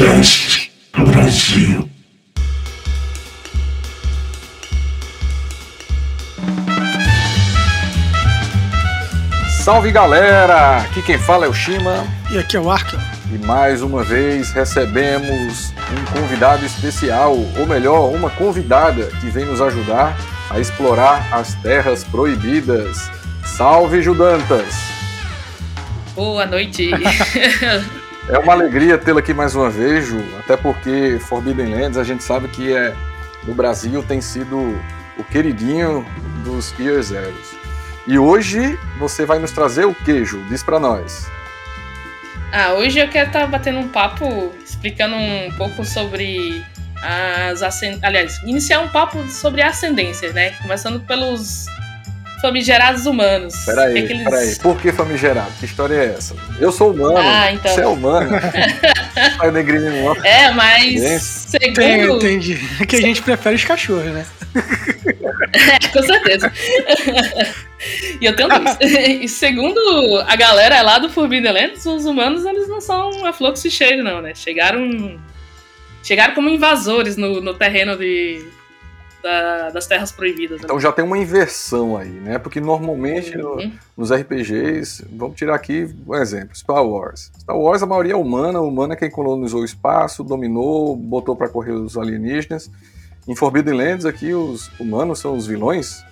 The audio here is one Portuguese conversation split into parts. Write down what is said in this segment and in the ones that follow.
Podcast Brasil. Salve galera! Aqui quem fala é o Shima E aqui é o Ark. e mais uma vez recebemos um convidado especial, ou melhor, uma convidada que vem nos ajudar a explorar as terras proibidas. Salve Judantas! Boa noite. É uma alegria tê-la aqui mais uma vez, Ju, até porque Forbidden Lands a gente sabe que é no Brasil tem sido o queridinho dos Year Zeros. E hoje você vai nos trazer o que, Ju? Diz pra nós. ah, hoje eu quero estar batendo um papo, explicando um pouco sobre as ascendências. Aliás, iniciar um papo sobre ascendências, né? Começando pelos famigerados humanos. Peraí, é peraí. Por que famigerado? Que história é essa? Eu sou humano. Ah, então. Você é humano. Ai, negrinho não. É, mas. Tem, segundo. entendi. Que a gente prefere os cachorros, né? É, com certeza. e eu tenho. E segundo a galera lá do Forbidden Lands, os humanos eles não são a flor que se cheira, não, né? Chegaram. Chegaram como invasores no, no terreno de, da- das terras proibidas. né? Então já tem uma inversão aí, né? Porque normalmente no- Uhum. nos RPGs, vamos tirar aqui um exemplo, Star Wars. Star Wars a maioria é humana, humana é quem colonizou o espaço, dominou, botou pra correr os alienígenas. Em Forbidden Lands aqui os humanos são os vilões.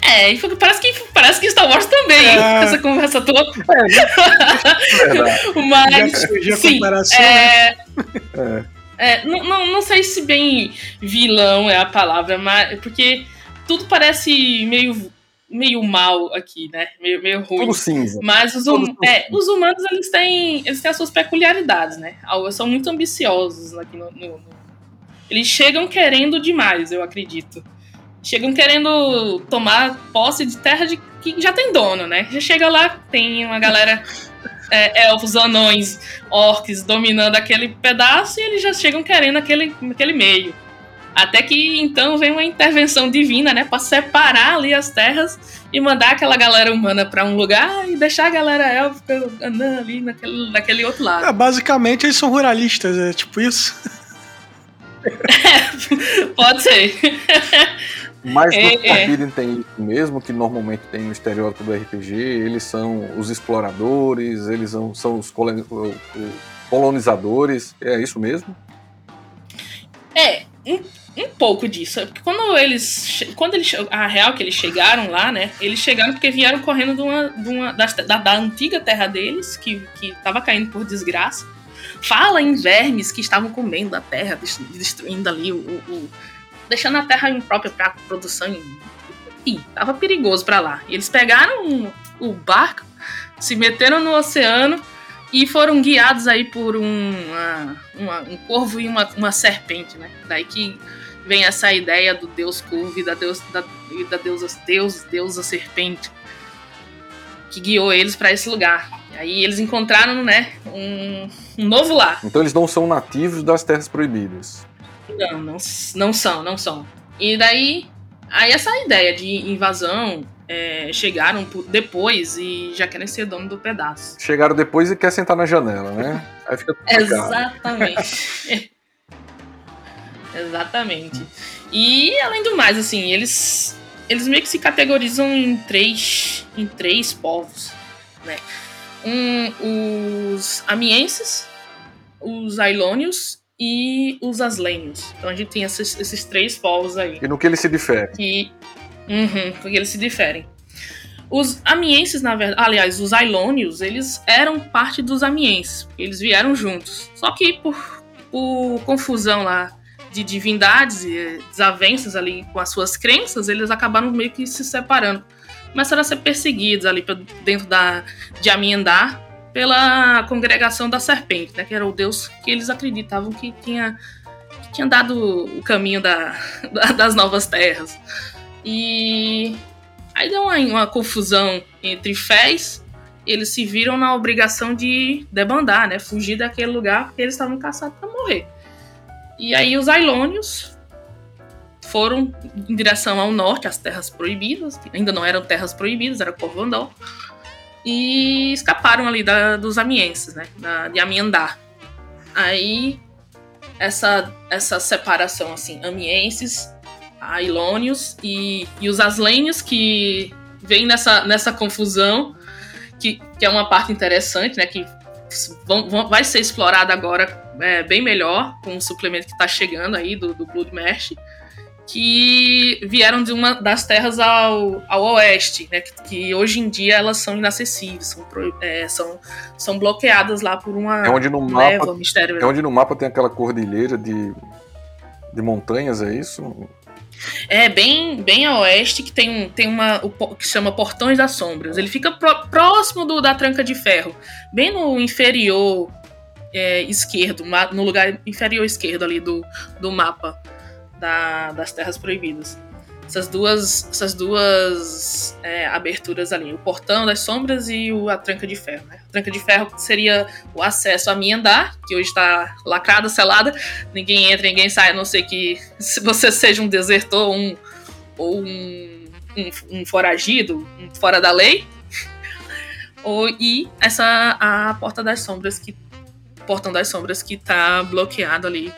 É, e parece que, parece que Star Wars também, hein? É. essa conversa toda. Verdade. Mas. Já a sim, comparação, né? É, não, não, não sei se bem vilão é a palavra, mas porque tudo parece meio, meio mal aqui, né? Meio, meio ruim. Tudo cinza. Mas os, hum, é, os humanos eles têm, eles têm as suas peculiaridades, né? São muito ambiciosos aqui no, no- no- Eles chegam querendo demais, eu acredito. Chegam querendo tomar posse de terra de, que já tem dono, né? Já chega lá, tem uma galera, é, elfos, anões, orcs dominando aquele pedaço e eles já chegam querendo aquele, aquele meio. Até que então vem uma intervenção divina, né? Pra separar ali as terras e mandar aquela galera humana pra um lugar e deixar a galera élfica andando ali naquele, naquele outro lado. É, basicamente eles são ruralistas, é tipo isso. Pode ser. Mas no É, é. Forbidden tem isso mesmo, que normalmente tem no estereótipo do RPG, eles são os exploradores, eles são, são os colonizadores, é isso mesmo? É, um, um pouco disso. É Porque quando eles. Quando eles. A real que eles chegaram lá, né? Eles chegaram porque vieram correndo de uma, de uma, das- da, da antiga terra deles, que, que tava caindo por desgraça. Fala em vermes que estavam comendo a terra, dest- destruindo ali o- o- deixando a terra imprópria para produção. Enfim, tava perigoso para lá. E eles pegaram o barco, se meteram no oceano e foram guiados aí por um, uma- um corvo e uma, uma serpente, né? Daí que vem essa ideia do deus corvo e da, deus, da, e da deusa, deus, deusa serpente que guiou eles para esse lugar. E aí eles encontraram, né, um, um novo lar. Então eles não são nativos das Terras Proibidas. Não, não, não são, não são. E daí, aí essa ideia de invasão é, chegaram depois e já querem ser dono do pedaço. Chegaram depois e quer sentar na janela, né? Aí fica. Exatamente. Exatamente. E além do mais, assim, eles eles meio que se categorizam em três em três povos, né? Um, os amienses, os ailônios e os aslênios. Então a gente tem esses, esses três povos aí E no que ele se difere? que uhum, porque eles se diferem. Os amienses, na verdade, aliás, os ailônios, eles eram parte dos amienses, eles vieram juntos. Só que por, por confusão lá de divindades e eh, desavenças ali com as suas crenças, eles acabaram meio que se separando. Começaram a ser perseguidos ali dentro da, de Amiendar pela congregação da serpente, né, que era o deus que eles acreditavam que tinha, que tinha dado o caminho da, da- das novas terras. E aí deu uma, uma confusão entre fés. Eles se viram na obrigação de debandar, né? Fugir daquele lugar porque eles estavam caçados para morrer. E aí os Ailônios foram em direção ao norte, às terras proibidas, que ainda não eram terras proibidas, era Corvandor, e escaparam ali da- dos amienses, né? Da, de Amiandar. aí essa, essa separação, assim, amienses, ailônios e, e os aslênios que vem nessa, nessa confusão, que, que é uma parte interessante, né, que vão, vão, vai ser explorada agora é, bem melhor com o suplemento que está chegando aí do, do Blood Mesh, que vieram de uma das terras ao, ao oeste, né, que, que hoje em dia elas são inacessíveis, são, é, são, são bloqueadas lá por uma é onde no mapa, mistério. É onde no mapa tem aquela cordilheira de, de montanhas, é isso? É bem, bem a oeste que tem, um, tem uma o, que chama Portões das Sombras. Ele fica pro, próximo do, da Tranca de Ferro, bem no inferior é, esquerdo, no lugar inferior esquerdo ali do, do mapa da, das Terras Proibidas. Essas duas, essas duas é, aberturas ali, o Portão das Sombras e o, a Tranca de Ferro. Né? A Tranca de Ferro seria o acesso a Miandar, que hoje está lacrada, selada, ninguém entra, ninguém sai, a não ser que se você seja um desertor um, ou um, um, um foragido, um fora da lei. ou, e essa a Porta das Sombras, que Portão das Sombras, que está bloqueado ali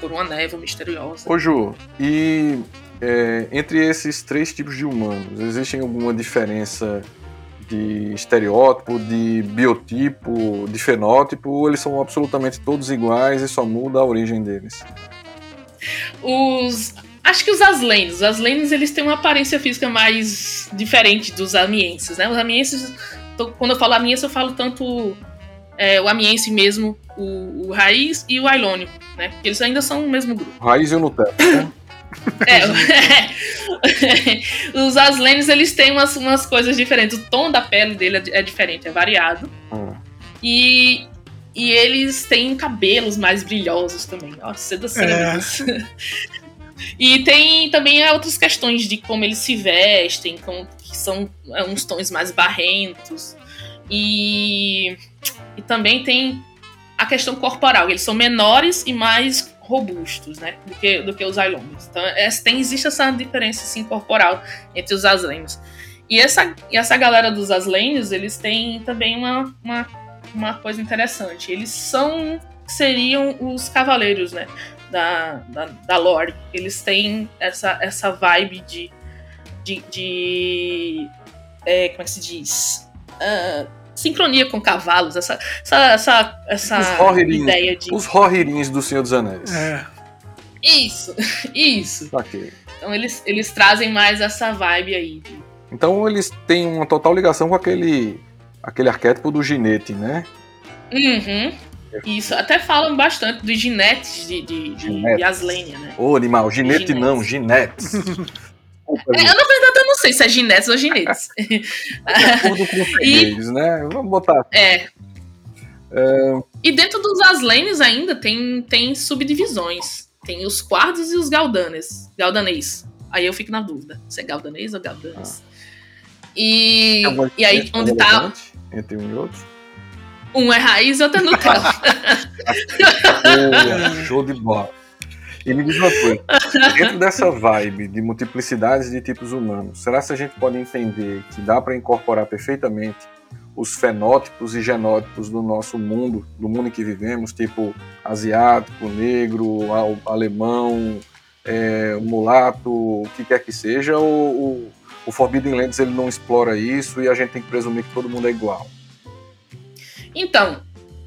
por uma névoa misteriosa. Ô Ju, e é, entre esses três tipos de humanos, existe alguma diferença de estereótipo, de biotipo, de fenótipo, ou eles são absolutamente todos iguais e só muda a origem deles? Os Acho que os Aslenes. Os Aslenes eles têm uma aparência física mais diferente dos amienses, né? Os amienses, quando eu falo amiense, eu falo tanto é, o amiense mesmo, o, o, raiz e o ailônio, né? Porque eles ainda são o mesmo grupo. Raiz e o Nutella. É, os Aslenes eles têm umas, umas coisas diferentes. O tom da pele dele é, é diferente, é variado. Hum. E, e eles têm cabelos mais brilhosos também. Nossa, seduções. É. E tem também outras questões de como eles se vestem, como, que são é, uns tons mais barrentos. E e também tem a questão corporal. Eles são menores e mais robustos, né, do que, do que os Ailongs. Então, é, tem, existe essa diferença assim, corporal entre os Aslanes. E essa, e essa galera dos Aslanes, eles têm também uma, uma, uma coisa interessante. Eles são, seriam os cavaleiros, né, da, da, da lore. Eles têm essa, essa vibe de, de, de é, como é que se diz? Uh, sincronia com cavalos, essa, essa, essa, essa ideia de. Os Rohirins do Senhor dos Anéis. É. Isso, isso. Okay. Então eles, eles trazem mais essa vibe aí. Então eles têm uma total ligação com aquele, aquele arquétipo do ginete, né? Uhum. Isso, até falam bastante dos ginetes de, de, de, de Aslênia, né? Ô, animal, ginete não, ginetes. É, na verdade, eu não sei se é ginetes ou ginetes. e, né? Vamos botar. É. é. E dentro dos Aslanes ainda tem, tem subdivisões. Tem os quardos e os galdanes. Galdanês. Aí eu fico na dúvida. Se é galdanês ou galdanes. Ah. E, e aí, onde tá. Entre um e outro? Um é raiz e outro é Nutella. show de bola. E me diz uma coisa, dentro dessa vibe de multiplicidades de tipos humanos, será que a gente pode entender que dá para incorporar perfeitamente os fenótipos e genótipos do nosso mundo, do mundo em que vivemos, tipo asiático, negro, alemão, é, mulato, o que quer que seja, ou o, Forbidden Lands ele não explora isso e a gente tem que presumir que todo mundo é igual? Então,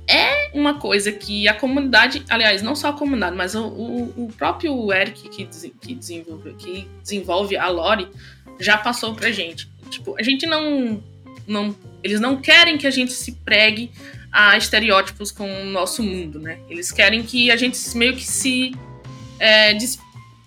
é uma coisa que a comunidade, aliás, não só a comunidade, mas o, o, próprio Eric que, que, desenvolve, que desenvolve a lore já passou pra gente. Tipo, a gente não, não. Eles não querem que a gente se pregue a estereótipos com o nosso mundo, né? Eles querem que a gente meio que se. É, des,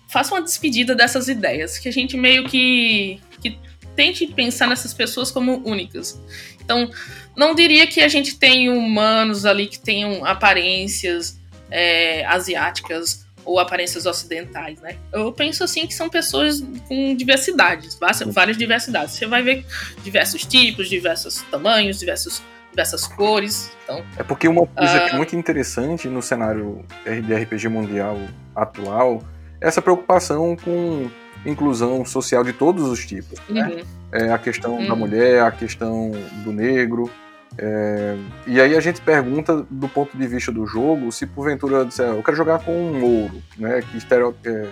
faça uma despedida dessas ideias, que a gente meio que, que tente pensar nessas pessoas como únicas. Então, não diria que a gente tem humanos ali que tenham aparências é, asiáticas ou aparências ocidentais, né? Eu penso assim que são pessoas com diversidades, várias diversidades. Você vai ver diversos tipos, diversos tamanhos, diversos, diversas cores. Então, é porque uma coisa uh... que é muito interessante no cenário de RPG mundial atual é essa preocupação com inclusão social de todos os tipos. Né? Uhum. É, a questão uhum. da mulher, a questão do negro, É, e aí a gente pergunta do ponto de vista do jogo se porventura disser, eu quero jogar com um ouro, né, que estereo, é,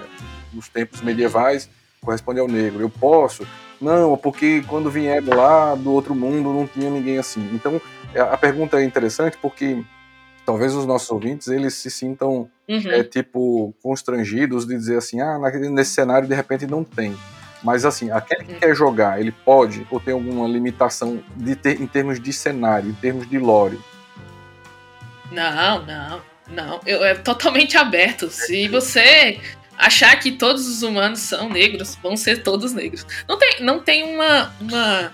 nos tempos medievais corresponde ao negro. Eu posso? Não, porque quando vieram lá do outro mundo não tinha ninguém assim. Então a pergunta é interessante porque talvez os nossos ouvintes eles se sintam Uhum. é, tipo constrangidos de dizer assim, ah, nesse cenário de repente não tem. Mas assim, aquele que Uhum. quer jogar, ele pode ou tem alguma limitação de ter, em termos de cenário, em termos de lore? Não, não, não. Eu, é totalmente aberto. Se você achar que todos os humanos são negros, vão ser todos negros. Não tem, não tem uma, uma,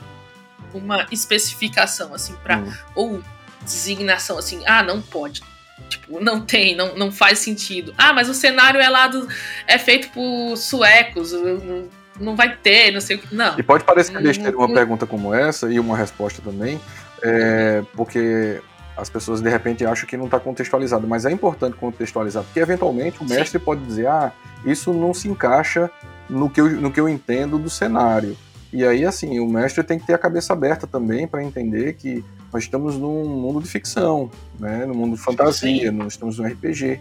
uma especificação, assim, pra. Hum. Ou designação, assim, ah, não pode. Tipo, não tem, não, não faz sentido. Ah, mas o cenário é lá do. é feito por suecos, não, não vai ter, não sei o que. Não. E pode parecer Hum, besteira uma hum. pergunta como essa e uma resposta também, é, porque as pessoas de repente acham que não está contextualizado, mas é importante contextualizar, porque eventualmente o Sim. mestre pode dizer, ah, isso não se encaixa no que eu, no que eu entendo do cenário. E aí, assim, o mestre tem que ter a cabeça aberta também para entender que nós estamos num mundo de ficção, né, no mundo de fantasia, nós estamos num RPG.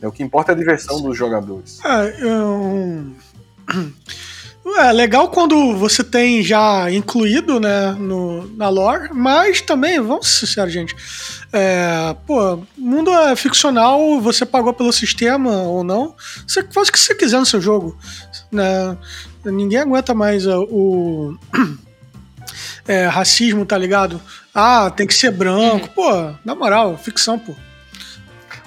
É, o que importa é a diversão dos jogadores. É, eu... é legal quando você tem já incluído, né, no, na lore, mas também, vamos ser sinceros, gente, é, pô, o mundo é ficcional, você pagou pelo sistema ou não, você faz o que você quiser no seu jogo, né, ninguém aguenta mais uh, o é, racismo, tá ligado? Ah, tem que ser branco, pô, na moral, ficção, pô.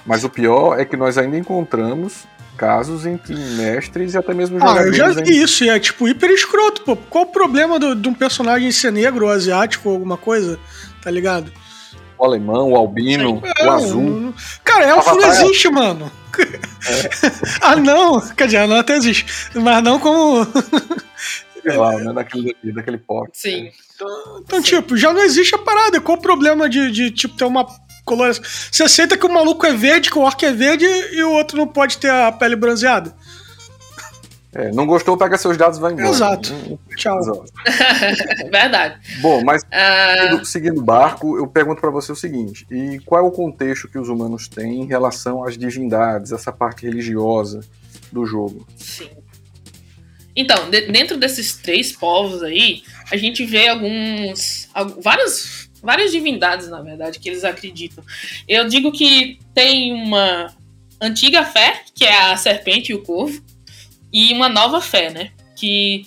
Mas o pior é que nós ainda encontramos casos em que mestres e até mesmo Ah, eu jogadores já vi isso, e é tipo hiper escroto, pô. Qual o problema do- de um personagem ser negro ou asiático ou alguma coisa, tá ligado? o alemão, o albino, É, o azul. não- Cara, elfo não Avatar é- existe, mano. ah, não. Quer dizer, não até existe. Mas não como. sei lá, né, daquele, daquele pote. Sim. Então, tipo, já não existe a parada. Qual o problema de, de tipo, ter uma coloração? Você aceita que o maluco é verde, que o orc é verde e o outro não pode ter a pele bronzeada? É, não gostou, pega seus dados e vai embora. Exato. Hum, Tchau. exato. Verdade. Bom, mas Ah, seguindo- seguindo o barco, eu pergunto pra você o seguinte: e qual é o contexto que os humanos têm em relação às divindades, essa parte religiosa do jogo? sim. Então, de- dentro desses três povos aí, a gente vê alguns. al- várias, várias divindades, na verdade, que eles acreditam. Eu digo que tem uma antiga fé, que é a serpente e o corvo, e uma nova fé, né? Que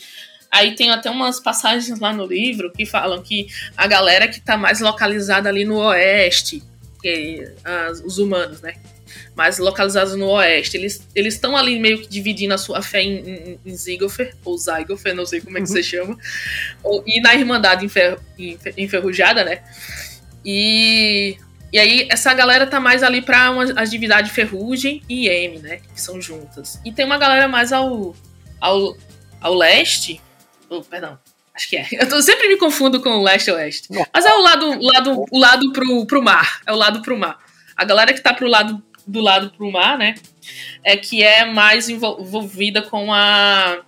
aí tem até umas passagens lá no livro que falam que a galera que tá mais localizada ali no oeste, que as- os humanos, né? Mais localizados no oeste, eles eles estão ali meio que dividindo a sua fé em, em, em ou Zygofer, não sei como é que você chama, ou, e na Irmandade Enfer, Enfer- Enferrujada, né? E, e aí essa galera tá mais ali pra uma, as divindades Ferrugem e M, né? Que são juntas. E tem uma galera mais ao, ao, ao leste, oh, perdão, acho que é. Eu tô- sempre me confundo com o leste e oeste. Mas é o lado, o lado, o lado pro, pro mar. É o lado pro mar. A galera que tá pro lado do lado pro mar, né? É que é mais envol- envolvida com a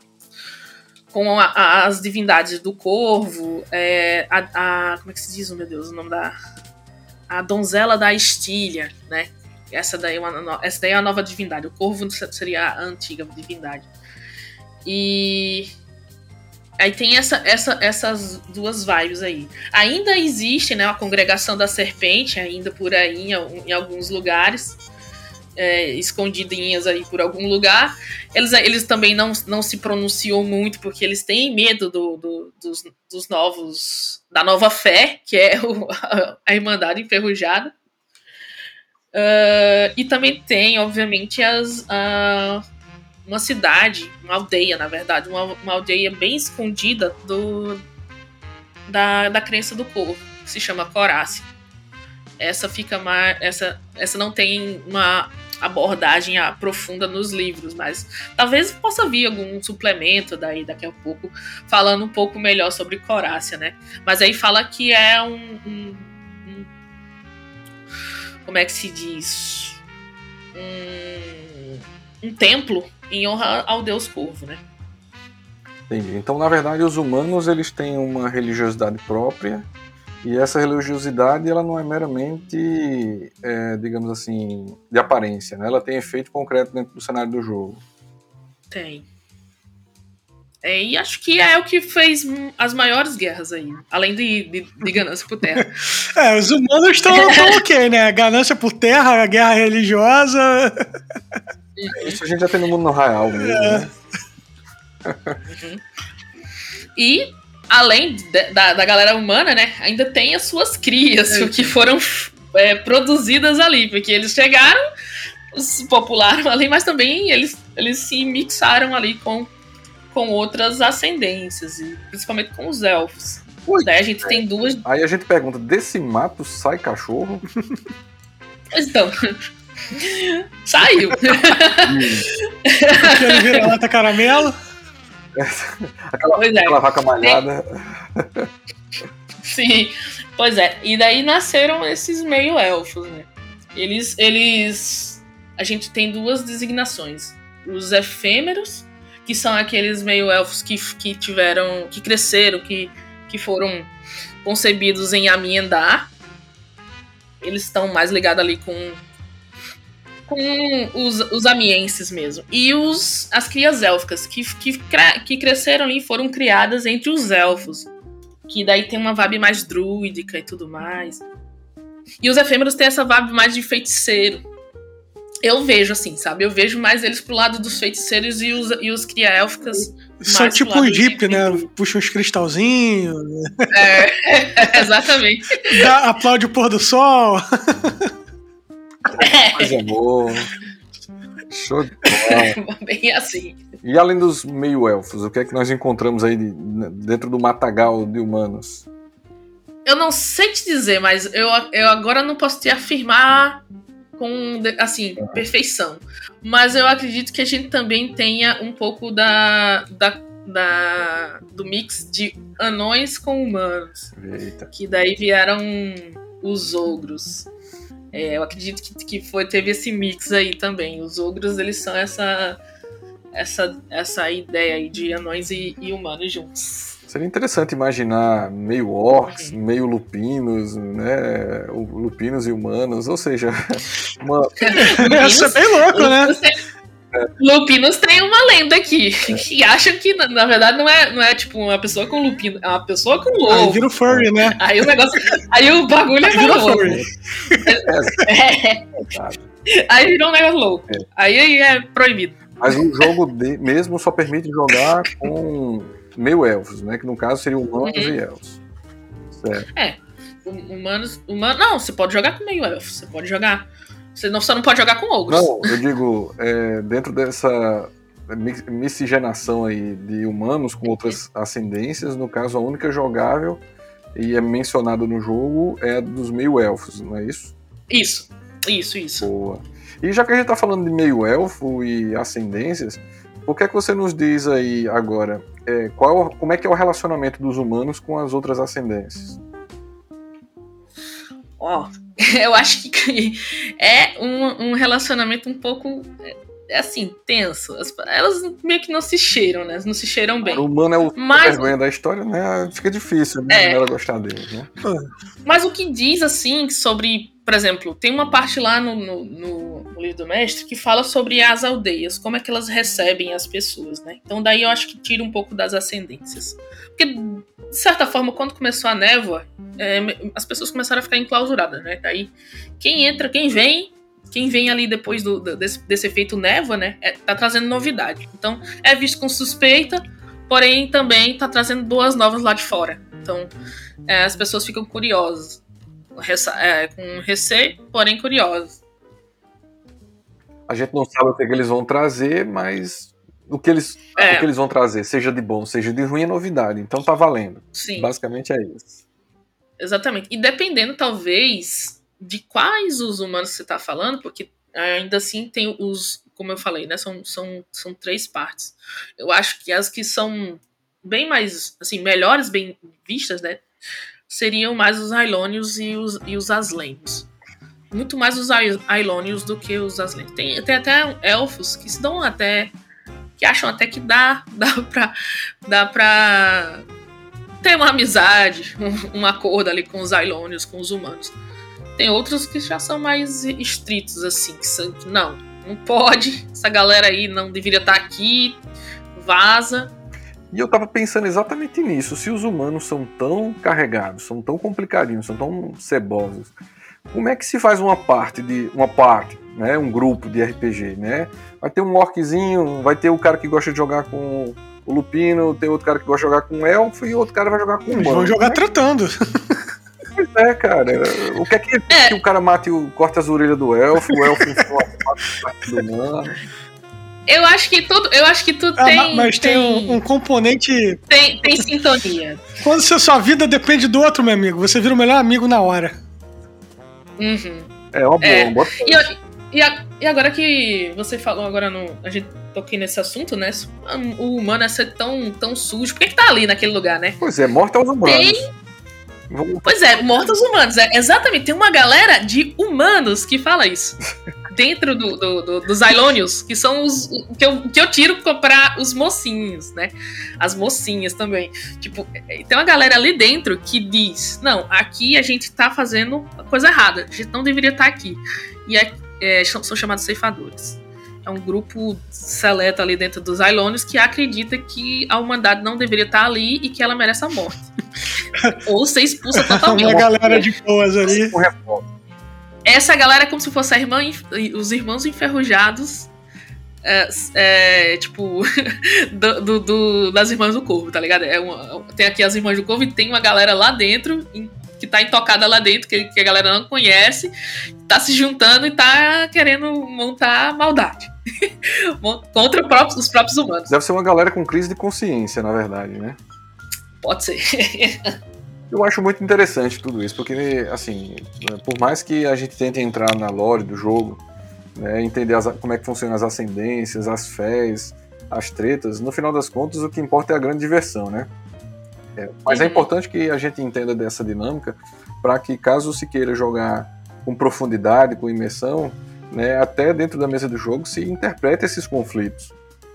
com a- a- as divindades do corvo, é, a, a- como é que se diz, meu Deus, o nome da a donzela da estilha, né? Essa daí é uma, essa daí é a nova divindade. O corvo seria a antiga divindade. E aí tem essa, essa, essas duas vibes aí. Ainda existe, né, a congregação da serpente ainda por aí em, em alguns lugares. É, escondidinhas aí por algum lugar. Eles, eles também não, não se pronunciam muito porque eles têm medo do, do- dos, dos novos. da nova fé, que é o- a Irmandade Enferrujada. Ah, e também tem, obviamente, as, uma cidade, uma aldeia, na verdade, uma, uma aldeia bem escondida do, da, da crença do corvo, que se chama Corácia. Essa fica mais. Essa, essa não tem uma abordagem profunda nos livros, mas talvez possa vir algum suplemento daí daqui a pouco falando um pouco melhor sobre Corácia, né? Mas aí fala que é um, um- um- como é que se diz um, um templo em honra ao deus Corvo, né? Entendi. Então, na verdade, os humanos eles têm uma religiosidade própria E essa religiosidade ela não é meramente, é, digamos assim, de aparência, né? Ela tem efeito concreto dentro do cenário do jogo. Tem. É, e acho que é o que fez as maiores guerras aí, além de, de, de ganância por terra. é, os humanos estão ok, né? Ganância por terra, guerra religiosa. Isso a gente já tem no mundo real mesmo, é. né? Uhum. E, além de, da, da galera humana, né, ainda tem as suas crias, é. que foram é, produzidas ali, porque eles chegaram, se popularam ali, mas também eles, eles se mixaram ali com com outras ascendências, e principalmente com os elfos. Ui, Daí a gente é. tem duas. Aí a gente pergunta: desse mato sai cachorro? então. Saiu. Aquele vira-lata caramelo. aquela, é. aquela vaca malhada. Sim, pois é. E daí nasceram esses meio-elfos, né? Eles, eles. A gente tem duas designações: os efêmeros que são aqueles meio-elfos que, que tiveram. que cresceram, que, que foram concebidos em Amiendar. Eles estão mais ligados ali com. Com os, os amienses mesmo. E os, as crias élficas, que, que, que cresceram ali foram criadas entre os elfos. Que daí tem uma vibe mais druídica e tudo mais. E os efêmeros têm essa vibe mais de feiticeiro eu vejo assim, sabe? Eu vejo mais eles pro lado dos feiticeiros e os, e os cria-élficas. São tipo um hippie, né? Puxa uns cristalzinhos. É, exatamente. Dá, aplaude o pôr do sol. É. Coisa boa. Show de bola. Bem assim. E além dos meio-elfos, o que é que nós encontramos aí dentro do matagal de humanos? Eu não sei te dizer, mas eu, eu agora não posso te afirmar com, assim, perfeição. Mas eu acredito que a gente também tenha um pouco da, da, da do mix de anões com humanos. Eita. Que daí vieram os ogros. É, eu acredito que, que foi, teve esse mix aí também. Os ogros, eles são essa essa, essa ideia aí de anões e, e humanos juntos. Seria interessante imaginar meio orcs, uhum. meio lupinos, né? Lupinos e humanos, ou seja, uma. Isso é bem louco, né? Lupinos tem uma lenda aqui, é. que acham que, na verdade, não é, não é tipo uma pessoa com lupino, é uma pessoa com lobo. Aí vira o furry, né? Aí o negócio. Aí o bagulho é virou furry. É. é. Aí virou um negócio louco. É. Aí, aí é proibido. Mas o jogo de, mesmo só permite jogar com meio elfos, né? Que no caso seriam humanos uhum. e elfos. Certo. É. Humanos. Human... Não, você pode jogar com meio elfos. Você pode jogar. Você não, só não pode jogar com ogros. Não, eu digo, é, dentro dessa miscigenação aí de humanos com outras ascendências, no caso, a única jogável e é mencionada no jogo é a dos meio-elfos, não é isso? Isso, isso, isso. Boa. E já que a gente tá falando de meio-elfo e ascendências, o que é que você nos diz aí agora? É, qual, como é que é o relacionamento dos humanos com as outras ascendências? Ó, oh, eu acho que é um, um relacionamento um pouco é assim, tenso. Elas meio que não se cheiram, né? Não se cheiram bem. O humano é o Mas... vergonha da história, né? Fica difícil né? É. ela gostar dele, né? Mas o que diz, assim, sobre. Por exemplo, tem uma parte lá no, no, no, livro do mestre que fala sobre as aldeias, como é que elas recebem as pessoas, né? Então daí eu acho que tira um pouco das ascendências. Porque, de certa forma, quando começou a névoa, é, as pessoas começaram a ficar enclausuradas, né? Daí, quem entra, quem vem, quem vem ali depois do, desse, desse efeito névoa, né, é, tá trazendo novidade. Então, é visto com suspeita, porém também tá trazendo duas novas lá de fora. Então, é, as pessoas ficam curiosas. É, com receio, porém curiosas. A gente não sabe o que, é que eles vão trazer, mas o que eles, é. o que eles vão trazer, seja de bom, seja de ruim, é novidade. Então tá valendo. Sim. Basicamente é isso. Exatamente. E dependendo, talvez, de quais os humanos você está falando, porque ainda assim tem os, como eu falei, né, são, são, são três partes. Eu acho que as que são bem mais, assim, melhores, bem vistas, né, seriam mais os Ailônios e os, e os Aslênios. Muito mais os Ailônios do que os Aslênios. Tem, tem até elfos que se dão até, que acham até que dá, dá pra, dá pra tem uma amizade, um, um acordo ali com os Ailônios, com os humanos. Tem outros que já são mais estritos, assim, que são, não, não pode, essa galera aí não deveria estar aqui, vaza. E eu tava pensando exatamente nisso. Se os humanos são tão carregados, são tão complicadinhos, são tão cebosos, como é que se faz uma parte de uma parte, né, um grupo de RPG, né? Vai ter um orquezinho, vai ter o cara que gosta de jogar com o lupino, tem outro cara que gosta de jogar com o elfo e outro cara vai jogar com o Eles humano. vão jogar tratando. Pois é, cara. O que é que, É. que o cara mate o corta as orelhas do elfo, o elfo mata do humano? Eu acho que tudo, eu acho que tudo Ah, tem, mas tem, um, um componente. tem, tem sintonia. Quando a sua vida depende do outro, meu amigo, você vira o melhor amigo na hora. Uhum. É uma boa, É. uma boa E, eu- e, a- e agora que você falou, agora no, a gente toquei nesse assunto, né? O humano é ser tão, tão sujo. Por que, que tá ali naquele lugar, né? Pois é, morte aos humanos. Tem- Pois é, mortos humanos. É, exatamente, tem uma galera de humanos que fala isso. Dentro do, do- do- dos Ailônios, que são os que eu, que eu tiro para os mocinhos, né? As mocinhas também. Tipo, é, tem uma galera ali dentro que diz: não, aqui a gente tá fazendo a coisa errada, a gente não deveria estar aqui. E é, é, são chamados ceifadores. É um grupo seleto ali dentro dos Ailônios que acredita que a humanidade não deveria estar ali e que ela merece a morte. Ou ser expulsa totalmente. Uma galera de boas ali. Essa galera é como se fosse a irmã, os irmãos enferrujados. é, é, tipo, do, do- do- das irmãs do corvo, tá ligado? É uma- tem aqui as irmãs do corvo e tem uma galera lá dentro, em- que tá intocada lá dentro, que, que a galera não conhece, tá se juntando e tá querendo montar maldade. Contra próprio- os próprios humanos. Deve ser uma galera com crise de consciência, na verdade, né? Pode ser. Eu acho muito interessante tudo isso, porque, assim, por mais que a gente tente entrar na lore do jogo, né, entender as- como é que funcionam as ascendências, as fés, as tretas, no final das contas o que importa é a grande diversão, né? É, mas é Uhum. importante que a gente entenda dessa dinâmica para que, caso se queira jogar com profundidade, com imersão, né, até dentro da mesa do jogo se interprete esses conflitos.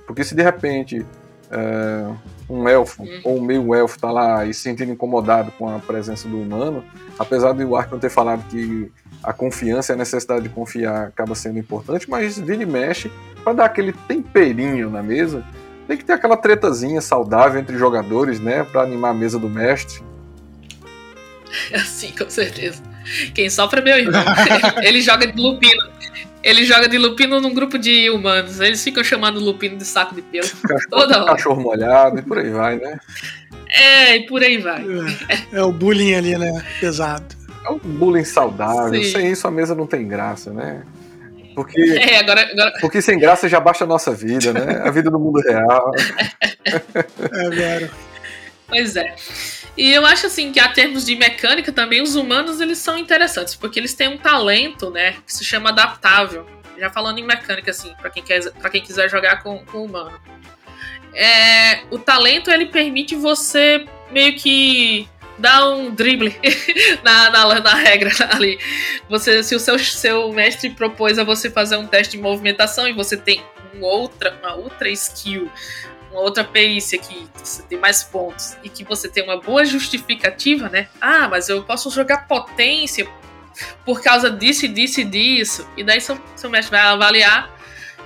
Porque se de repente é, um elfo Uhum. ou um meio elfo tá lá e se sentindo incomodado com a presença do humano, apesar do Ark não ter falado que a confiança e a necessidade de confiar acaba sendo importante, mas vira e mexe para dar aquele temperinho na mesa. Tem que ter aquela tretazinha saudável entre jogadores, né, para animar a mesa do mestre. Assim, com certeza. Quem sofre é meu irmão. Ele joga de lupino. Ele joga de lupino num grupo de humanos. Eles ficam chamando o lupino de saco de pelo. Toda hora. Cachorro molhado e por aí vai, né? É, e por aí vai. É, é o bullying ali, né? Pesado. É um bullying saudável. Sim. Sem isso a mesa não tem graça, né? Porque, É, agora, agora porque sem graça já baixa a nossa vida, né? A vida do mundo real. É, Vero. Pois é. E eu acho assim que a termos de mecânica também os humanos eles são interessantes, porque eles têm um talento, né, que se chama adaptável. Já falando em mecânica assim, para quem quer para quem quiser jogar com, o humano. É, o talento ele permite você meio que dar um drible na, na, na regra ali. Você, se o seu, seu mestre propôs a você fazer um teste de movimentação e você tem um outra, uma outra skill uma outra perícia que você tem mais pontos e que você tem uma boa justificativa, né? Ah, mas eu posso jogar potência por causa disso, e disso e disso. E daí seu, seu mestre vai avaliar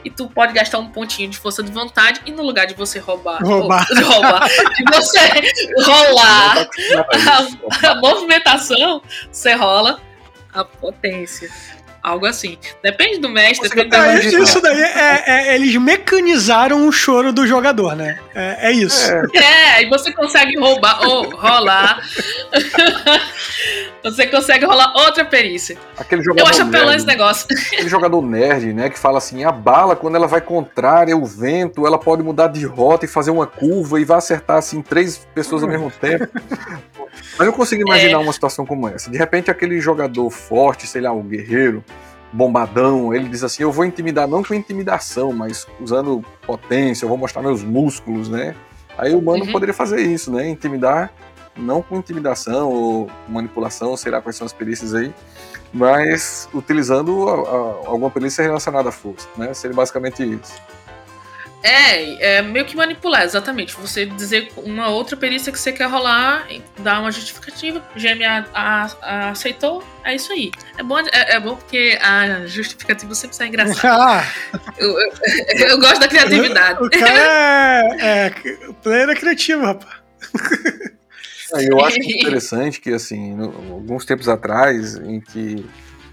e tu pode gastar um pontinho de força de vontade e no lugar de você roubar, Roubar. ou- roubar, de você rolar a, a movimentação, você rola a potência. Algo assim. Depende do mestre, Você depende tá da É, isso daí é, é- Eles mecanizaram o choro do jogador, né? É, é isso. É, É, aí você consegue roubar ou rolar. você consegue rolar outra perícia. aquele jogador Eu acho apelão nerd, esse negócio. aquele jogador nerd, né, que fala assim, a bala quando ela vai contrária o vento, ela pode mudar de rota e fazer uma curva e vai acertar assim três pessoas ao mesmo tempo. Mas eu consigo imaginar É. uma situação como essa. De repente aquele jogador forte, sei lá, um guerreiro, bombadão, ele diz assim, eu vou intimidar não com intimidação, mas usando potência, eu vou mostrar meus músculos, né? Aí o humano Uhum. poderia fazer isso, né? Intimidar, não com intimidação ou manipulação, sei lá quais são as perícias aí, mas utilizando a- a- alguma perícia relacionada à força, né? Seria basicamente isso. É, é meio que manipular, exatamente. Você dizer uma outra perícia que você quer rolar, dar uma justificativa, o GM a, a, a, aceitou, é isso aí. É bom, é, é, bom porque a justificativa sempre sai engraçada. eu, eu, eu, gosto da criatividade. O cara é, é é criativo, rapaz. Eu acho interessante que, assim, alguns tempos atrás, em que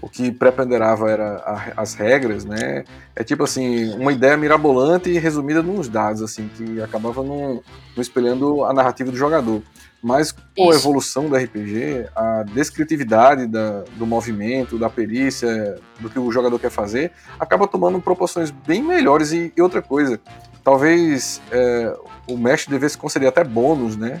o que preponderava era a, as regras, né? É tipo assim, uma ideia mirabolante e resumida nos dados, assim, que acabava não, espelhando a narrativa do jogador. Mas com a evolução do RPG, a descritividade da, do movimento, da perícia, do que o jogador quer fazer, acaba tomando proporções bem melhores. E, e outra coisa, talvez é, o mestre devesse conceder até bônus, né?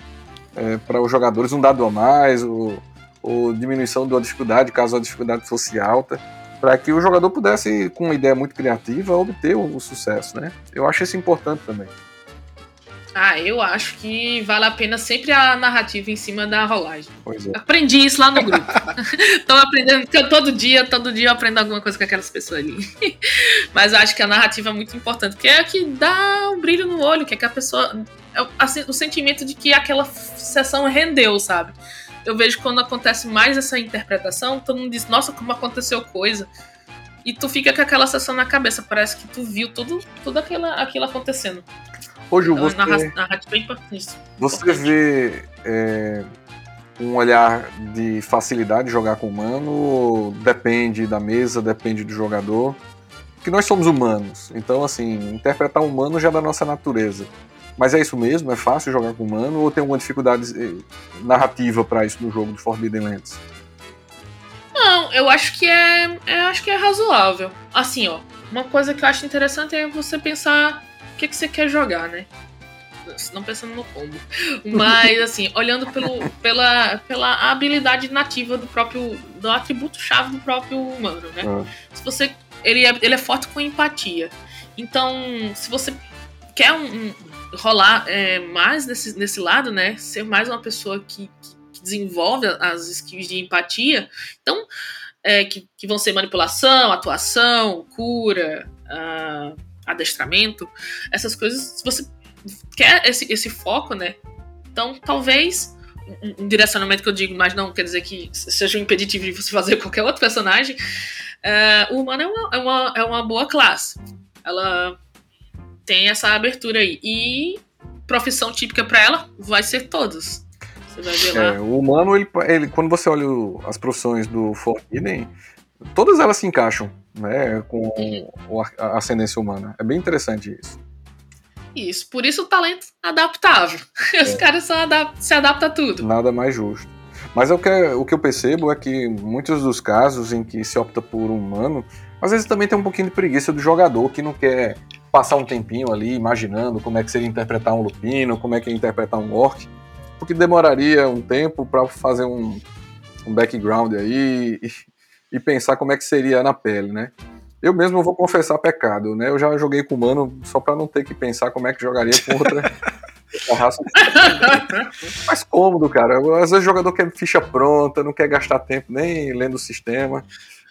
É, para os jogadores, um dado a mais, ou ou diminuição da dificuldade, caso a dificuldade fosse alta, para que o jogador pudesse, com uma ideia muito criativa, obter o, o sucesso, né? Eu acho isso importante também. Ah, eu acho que vale a pena sempre a narrativa em cima da rolagem. Pois é. Aprendi isso lá no grupo. Estou aprendendo, todo dia, todo dia eu aprendo alguma coisa com aquelas pessoas ali. Mas eu acho que a narrativa é muito importante, porque é a que dá um brilho no olho, que é que a pessoa. É assim, o sentimento de que aquela sessão rendeu, sabe? eu vejo quando acontece mais essa interpretação, todo mundo diz, nossa, como aconteceu coisa. E tu fica com aquela sensação na cabeça, parece que tu viu tudo, tudo aquilo, aquilo acontecendo. Ô, Ju, você, narrativa é importante. Você vê é, um olhar de facilidade de jogar com humano, depende da mesa, depende do jogador. Que nós somos humanos, então assim, interpretar humano já é da nossa natureza. Mas é isso mesmo? É fácil jogar com humano ou tem alguma dificuldade eh, narrativa para isso no jogo de Forbidden Lands? Não, eu acho que é, eu acho que é razoável. Assim, ó, uma coisa que eu acho interessante é você pensar o que, que você quer jogar, né? Não pensando no combo. Mas, assim, olhando pelo, pela, pela habilidade nativa do próprio. do atributo-chave do próprio humano, né? Ah. Se você. Ele é, ele é forte com empatia. Então, se você quer um, rolar é, mais nesse, nesse lado, né? Ser mais uma pessoa que, que desenvolve as skills de empatia. Então, é, que, que, vão ser manipulação, atuação, cura, uh, adestramento, essas coisas. Se você quer esse, esse foco, né? Então, talvez um, direcionamento que eu digo, mas não quer dizer que seja um impeditivo de você fazer qualquer outro personagem. Uh, o humano é uma, é, uma, é uma boa classe. Ela tem essa abertura aí. E profissão típica para ela vai ser todas. Você vai ver lá. É, o humano, ele, ele, quando você olha as profissões do Forbidden, todas elas se encaixam né, com a ascendência humana. É bem interessante isso. Isso, por isso o talento adaptável. É. Os caras adap se adaptam a tudo. Nada mais justo. Mas o que, o que eu percebo é que muitos dos casos em que se opta por um humano, às vezes também tem um pouquinho de preguiça do jogador que não quer passar um tempinho ali imaginando como é que seria interpretar um lupino, como é que é interpretar um orc, porque demoraria um tempo para fazer um, um, background aí e, e, pensar como é que seria na pele, né? Eu mesmo vou confessar pecado, né? Eu já joguei com humano só para não ter que pensar como é que jogaria com outra, outra raça. Mais cômodo, cara. Às vezes o jogador quer ficha pronta, não quer gastar tempo nem lendo o sistema.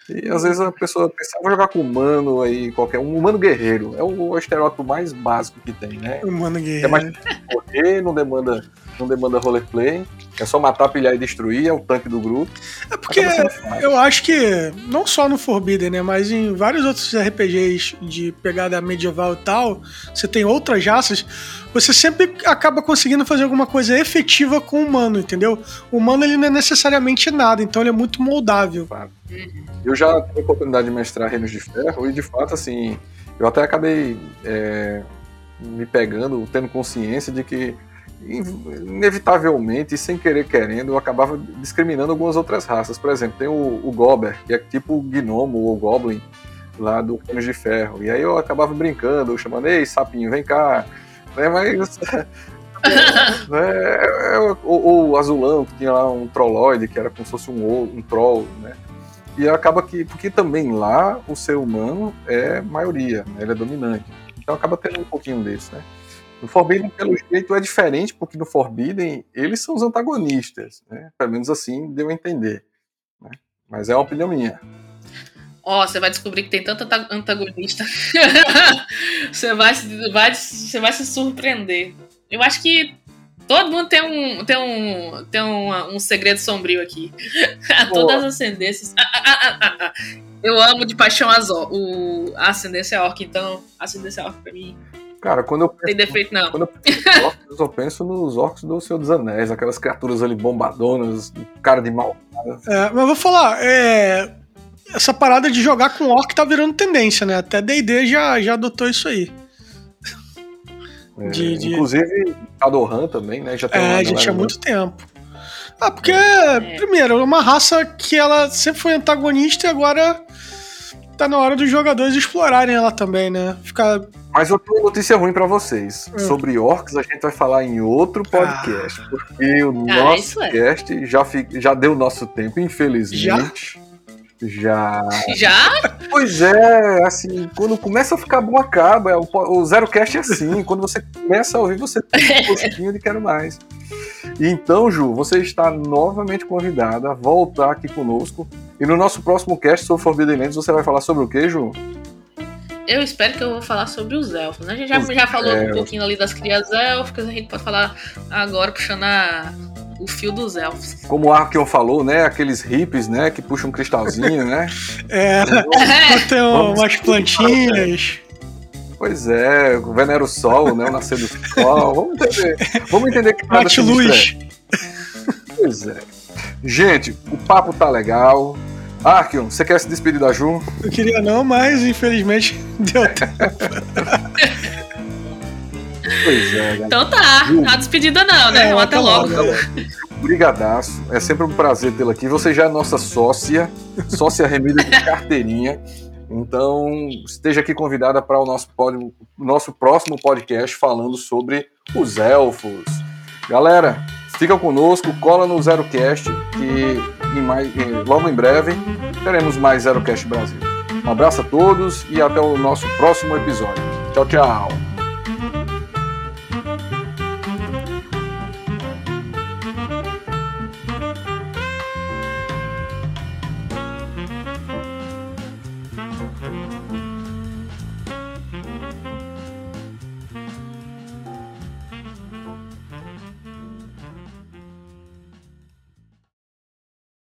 E às vezes a pessoa pensa, vou jogar com humano aí, qualquer um humano guerreiro. É o, estereótipo mais básico que tem, né? Humano guerreiro. É mais correr, não demanda, não demanda roleplay. É só matar, pilhar e destruir, é o tanque do grupo. É porque eu acho que, não só no Forbidden, né, mas em vários outros RPGs de pegada medieval e tal, você tem outras raças, você sempre acaba conseguindo fazer alguma coisa efetiva com o humano, entendeu? O humano ele não é necessariamente nada, então ele é muito moldável. Claro. Eu já tive a oportunidade de mestrar Reinos de Ferro e, de fato, assim, eu até acabei é, me pegando, tendo consciência de que inevitavelmente, sem querer querendo, eu acabava discriminando algumas outras raças. Por exemplo, tem o, o Gober, que é tipo gnomo ou Goblin lá do Reinos de Ferro. E aí eu acabava brincando, chamando, ei, sapinho, vem cá. Né, mas. né, o, o, Azulão, que tinha lá um Trolloide, que era como se fosse um, um troll, né? E acaba que, porque também lá o ser humano é maioria, né, ele é dominante. Então acaba tendo um pouquinho desse, né? No Forbidden, pelo jeito, é diferente, porque no Forbidden eles são os antagonistas, né? Pelo menos assim deu a entender. Né? Mas é uma opinião minha. Ó, oh, você vai descobrir que tem tanto antagonista. você, vai, vai, você vai se surpreender. Eu acho que todo mundo tem um, tem um, tem um, um segredo sombrio aqui. Todas as ascendências. Ah, ah, ah, eu amo de paixão as o, a ascendência orc, então a ascendência orc pra mim. Cara, quando eu penso, tem defeito, não. Quando eu penso orcs, eu penso nos orcs do Senhor dos Anéis, aquelas criaturas ali bombadonas, cara de mal. É, mas eu vou falar, é, essa parada de jogar com orc tá virando tendência, né? Até D&D já, já adotou isso aí. É, de, de... Inclusive, Shadowrun também, né? Já tem é, já tinha muito tempo. Ah, porque, é. primeiro, é uma raça que ela sempre foi antagonista e agora tá na hora dos jogadores explorarem ela também, né? Ficar mas eu tenho uma notícia ruim para vocês. Hum. Sobre orcs a gente vai falar em outro podcast. Ah. Porque o ah, nosso é. podcast já, fi, já deu o nosso tempo, infelizmente. Já? Já. Já? Pois é, assim, quando começa a ficar bom, acaba. O, o Zero Cast é assim, quando você começa a ouvir, você tem um gostinho de quero mais. Então, Ju, você está novamente convidada a voltar aqui conosco. E no nosso próximo cast sobre Forbidden Lands, você vai falar sobre o que, Ju? Eu espero que eu vou falar sobre os elfos, né? A gente já, já falou um pouquinho ali das crias élficas, a gente pode falar agora puxando a o fio dos elfos. Como o Arkion falou, né? Aqueles hippies, né? Que puxam um cristalzinho, né? é, tem umas plantinhas. Pois é, venera o sol, né? O nascer do sol. Vamos entender. Vamos entender que nada Mate luz. Pois é. Gente, o papo tá legal. Arkion, você quer se despedir da Ju? Eu queria não, mas infelizmente deu tempo. Pois é. Então tá, não há despedida não, né? É, até logo. Brigadaço, é sempre um prazer tê-la aqui. Você já é nossa sócia, sócia remida de carteirinha. Então, esteja aqui convidada para o nosso, pod, nosso próximo podcast falando sobre os elfos. Galera, fica conosco, cola no ZeroCast, que em mais, logo em breve teremos mais ZeroCast Brasil. Um abraço a todos e até o nosso próximo episódio. Tchau, tchau.